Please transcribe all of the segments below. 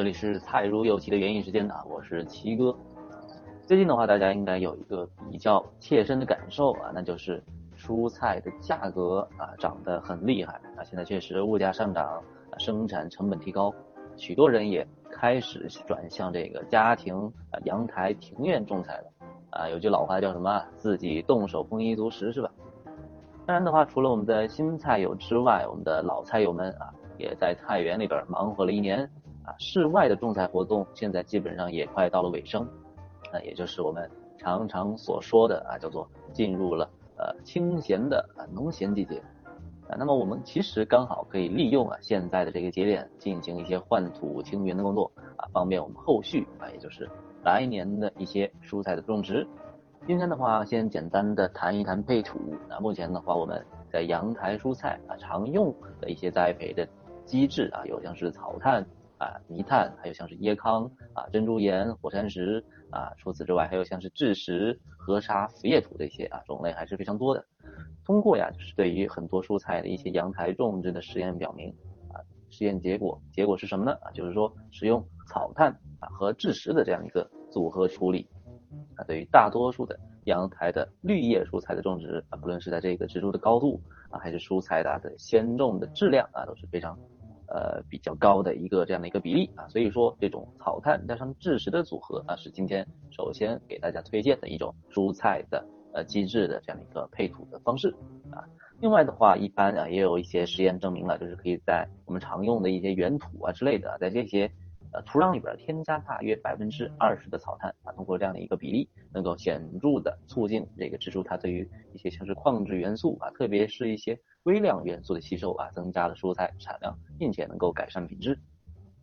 这里是菜如有奇的原因时间啊，我是奇哥。最近的话，大家应该有一个比较切身的感受啊，那就是蔬菜的价格啊涨得很厉害啊。现在确实物价上涨，生产成本提高，许多人也开始转向这个家庭啊阳台庭院种菜了啊。有句老话叫什么？自己动手丰衣足食是吧？当然的话，除了我们的新菜友之外，我们的老菜友们啊，也在菜园里边忙活了一年啊。室外的种菜活动现在基本上也快到了尾声。那也就是我们常常所说的啊，叫做进入了呃清闲的啊农闲季节啊。那么我们其实刚好可以利用啊现在的这个节点进行一些换土清园的工作啊，方便我们后续啊，也就是来年的一些蔬菜的种植。今天的话，先简单的谈一谈配土。那目前的话，我们在阳台蔬菜啊常用的一些栽培的机制啊，有像是草炭啊、泥炭，还有像是椰糠啊、珍珠岩、火山石。啊，除此之外，还有像是蛭石、河沙、腐叶土这些啊种类还是非常多的。通过呀，就是对于很多蔬菜的一些阳台种植的实验表明，啊，实验结果结果是什么呢？啊，就是说使用草炭啊和蛭石的这样一个组合处理，啊，对于大多数的阳台的绿叶蔬菜的种植啊，不论是在这个植株的高度啊，还是蔬菜的鲜种的质量啊，都是非常。呃，比较高的一个这样的一个比例啊，所以说这种草炭加上蛭石的组合啊，是今天首先给大家推荐的一种蔬菜的呃机制的这样的一个配土的方式啊。另外的话，一般啊也有一些实验证明了，就是可以在我们常用的一些原土啊之类的，在这些。呃，土壤里边添加大约百分之二十的草炭啊，通过这样的一个比例，能够显著的促进这个植株它对于一些像是矿质元素啊，特别是一些微量元素的吸收啊，增加了蔬菜产量，并且能够改善品质。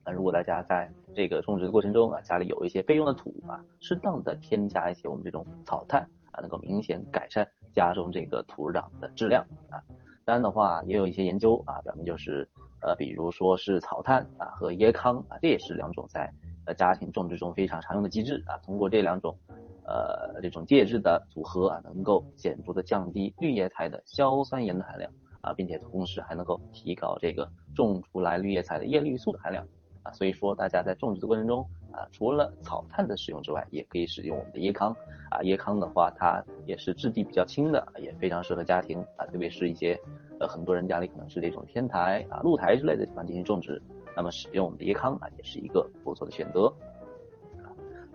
那如果大家在这个种植的过程中啊，家里有一些备用的土啊，适当的添加一些我们这种草炭啊，能够明显改善家中这个土壤的质量啊。当然的话，也有一些研究啊，表明就是。呃，比如说是草炭啊和椰糠啊，这也是两种在呃家庭种植中非常常用的机制啊。通过这两种呃这种介质的组合啊，能够显著的降低绿叶菜的硝酸盐的含量啊，并且同时还能够提高这个种出来绿叶菜的叶绿素的含量啊。所以说大家在种植的过程中啊，除了草炭的使用之外，也可以使用我们的椰糠啊。椰糠的话，它也是质地比较轻的，也非常适合家庭啊，特别是一些。呃，很多人家里可能是这种天台啊、露台之类的地方进行种植，那么使用我们的椰糠啊，也是一个不错的选择。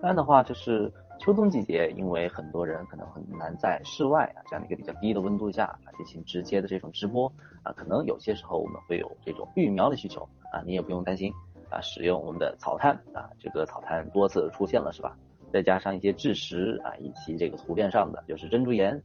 当然的话，就是秋冬季节，因为很多人可能很难在室外啊这样的一个比较低的温度下啊进行直接的这种直播啊，可能有些时候我们会有这种育苗的需求啊，你也不用担心啊，使用我们的草炭啊，这个草炭多次出现了是吧？再加上一些蛭石啊，以及这个图片上的就是珍珠岩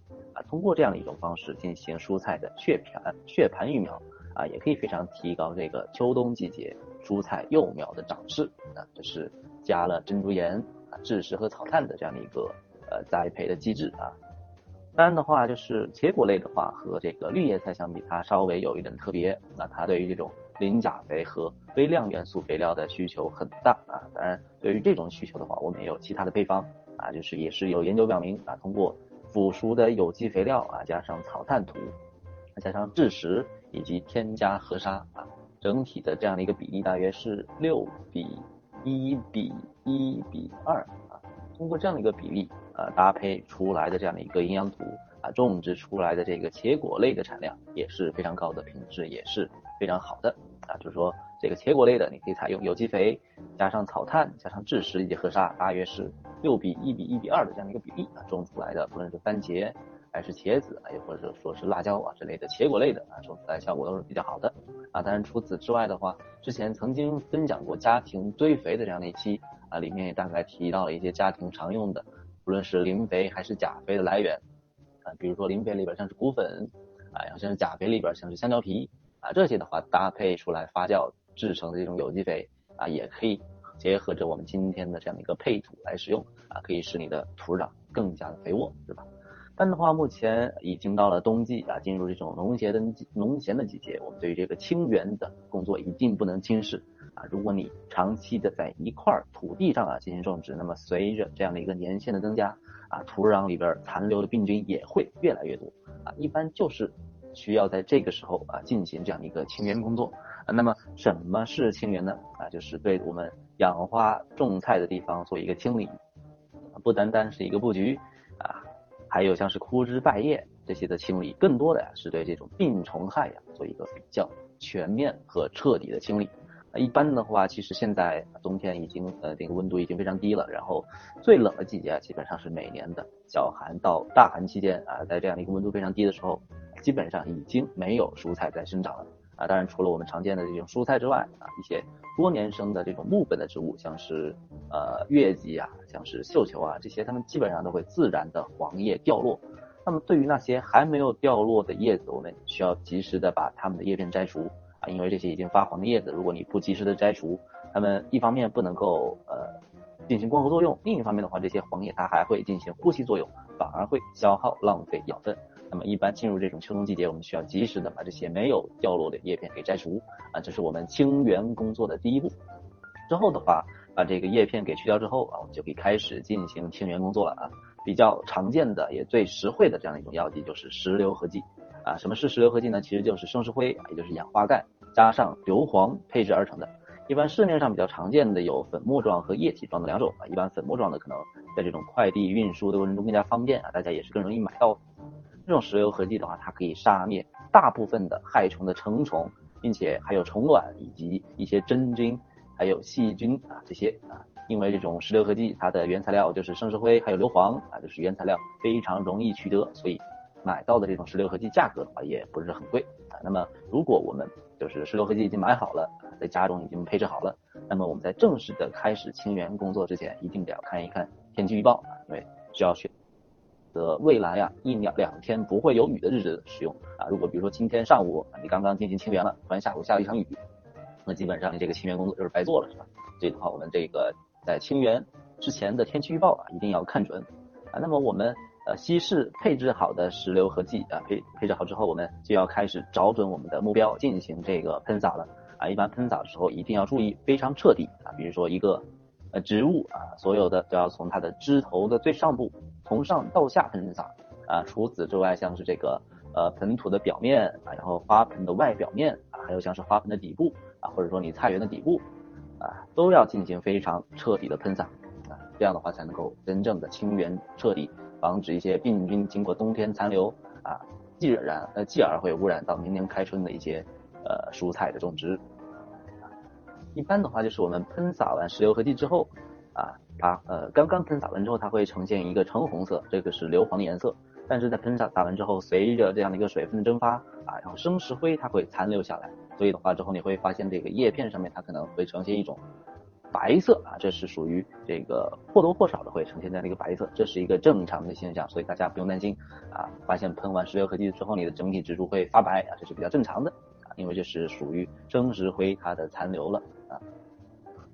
通过这样的一种方式进行蔬菜的血盘血盘育苗啊，也可以非常提高这个秋冬季节蔬菜幼苗的长势啊。这是加了珍珠岩啊、蛭石和草炭的这样的一个呃栽培的机制啊。当然的话，就是茄果类的话和这个绿叶菜相比，它稍微有一点特别，那它对于这种磷钾肥和微量元素肥料的需求很大啊，当然对于这种需求的话，我们也有其他的配方啊，就是也是有研究表明啊，通过腐熟的有机肥料啊，加上草炭土，加上蛭石以及添加河沙啊，整体的这样的一个比例大约是六比一比一比二啊，通过这样的一个比例啊搭配出来的这样的一个营养土啊，种植出来的这个茄果类的产量也是非常高的，品质也是非常好的。啊，就是说这个茄果类的，你可以采用有机肥加上草炭加上蛭石以及河沙，大约是六比一比一比二的这样的一个比例啊，种出来的不论是番茄还是茄子啊，又或者说是辣椒啊之类的茄果类的啊，种出来效果都是比较好的啊。当然除此之外的话，之前曾经分享过家庭堆肥的这样的一期啊，里面也大概提到了一些家庭常用的，不论是磷肥还是钾肥的来源啊，比如说磷肥里边像是骨粉啊，像是钾肥里边像是香蕉皮。啊，这些的话搭配出来发酵制成的这种有机肥啊，也可以结合着我们今天的这样一个配土来使用啊，可以使你的土壤更加的肥沃，是吧？但的话，目前已经到了冬季啊，进入这种农闲的农闲的季节，我们对于这个清园的工作一定不能轻视啊。如果你长期的在一块土地上啊进行种植，那么随着这样的一个年限的增加啊，土壤里边残留的病菌也会越来越多啊，一般就是。需要在这个时候啊进行这样一个清园工作那么什么是清源呢？啊，就是对我们养花种菜的地方做一个清理，不单单是一个布局啊，还有像是枯枝败叶这些的清理，更多的呀是对这种病虫害呀做一个比较全面和彻底的清理。一般的话，其实现在冬天已经呃这个温度已经非常低了，然后最冷的季节啊基本上是每年的小寒到大寒期间啊，在这样的一个温度非常低的时候，基本上已经没有蔬菜在生长了啊。当然，除了我们常见的这种蔬菜之外啊，一些多年生的这种木本的植物，像是呃月季啊，像是绣球啊这些，它们基本上都会自然的黄叶掉落。那么对于那些还没有掉落的叶子，我们需要及时的把它们的叶片摘除。啊，因为这些已经发黄的叶子，如果你不及时的摘除，它们一方面不能够呃进行光合作用，另一方面的话，这些黄叶它还会进行呼吸作用，反而会消耗浪费养分。那么一般进入这种秋冬季节，我们需要及时的把这些没有掉落的叶片给摘除啊，这是我们清源工作的第一步。之后的话，把这个叶片给去掉之后啊，我们就可以开始进行清源工作了啊。比较常见的也最实惠的这样一种药剂就是石榴合剂。啊，什么是石榴合剂呢？其实就是生石灰，也就是氧化钙加上硫磺配制而成的。一般市面上比较常见的有粉末状和液体状的两种啊。一般粉末状的可能在这种快递运输的过程中更加方便啊，大家也是更容易买到。这种石油合剂的话，它可以杀灭大部分的害虫的成虫，并且还有虫卵以及一些真菌，还有细菌啊这些啊。因为这种石榴合剂它的原材料就是生石灰还有硫磺啊，就是原材料非常容易取得，所以。买到的这种石榴合剂价格的话也不是很贵啊。那么如果我们就是石榴合剂已经买好了，在家中已经配置好了，那么我们在正式的开始清源工作之前，一定得要看一看天气预报啊，因为需要选择未来啊一两两天不会有雨的日子使用啊。如果比如说今天上午你刚刚进行清源了，突然下午下了一场雨，那基本上你这个清源工作就是白做了，是吧？所以的话，我们这个在清源之前的天气预报啊，一定要看准啊。那么我们。呃，稀释配置好的石榴合剂啊，配配置好之后，我们就要开始找准我们的目标进行这个喷洒了啊。一般喷洒的时候一定要注意非常彻底啊，比如说一个植物啊，所有的都要从它的枝头的最上部从上到下喷洒啊。除此之外，像是这个呃盆土的表面啊，然后花盆的外表面啊，还有像是花盆的底部啊，或者说你菜园的底部啊，都要进行非常彻底的喷洒啊，这样的话才能够真正的清源彻底。防止一些病菌经过冬天残留啊，继然呃继而会污染到明年开春的一些呃蔬菜的种植。一般的话就是我们喷洒完石榴合剂之后啊，它呃刚刚喷洒完之后，它会呈现一个橙红色，这个是硫磺的颜色。但是在喷洒洒完之后，随着这样的一个水分的蒸发啊，然后生石灰它会残留下来，所以的话之后你会发现这个叶片上面它可能会呈现一种。白色啊，这是属于这个或多或少的会呈现在那个白色，这是一个正常的现象，所以大家不用担心啊。发现喷完石榴合剂之后，你的整体植株会发白啊，这是比较正常的啊，因为这是属于生石灰它的残留了啊。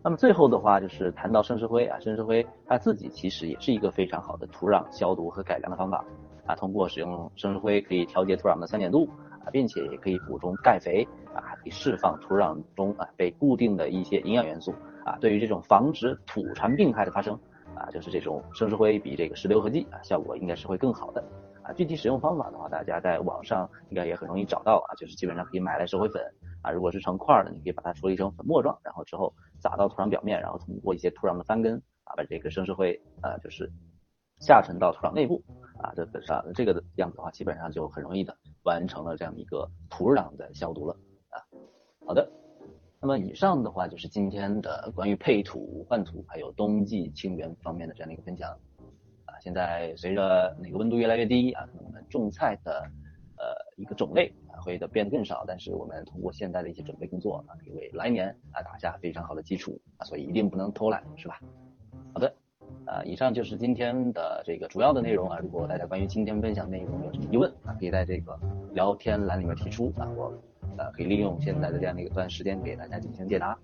那么最后的话就是谈到生石灰啊，生石灰它自己其实也是一个非常好的土壤消毒和改良的方法啊。通过使用生石灰可以调节土壤的酸碱度啊，并且也可以补充钙肥啊，还可以释放土壤中啊被固定的一些营养元素。啊，对于这种防止土传病害的发生，啊，就是这种生石灰比这个石榴合剂啊，效果应该是会更好的。啊，具体使用方法的话，大家在网上应该也很容易找到啊，就是基本上可以买来石灰粉啊，如果是成块的，你可以把它处理成粉末状，然后之后撒到土壤表面，然后通过一些土壤的翻根啊，把这个生石灰啊，就是下沉到土壤内部啊，这本上这个样子的话，基本上就很容易的完成了这样一个土壤的消毒了啊。好的。那么以上的话就是今天的关于配土、换土还有冬季清源方面的这样的一个分享啊。现在随着那个温度越来越低啊，可能我们种菜的一个种类啊会的变得更少，但是我们通过现在的一些准备工作啊，可以为来年啊打下非常好的基础啊，所以一定不能偷懒，是吧？好的，啊，以上就是今天的这个主要的内容啊。如果大家关于今天分享内容有什么疑问啊，可以在这个聊天栏里面提出啊，我。呃，可以利用现在的这样的一个段时间给大家进行解答。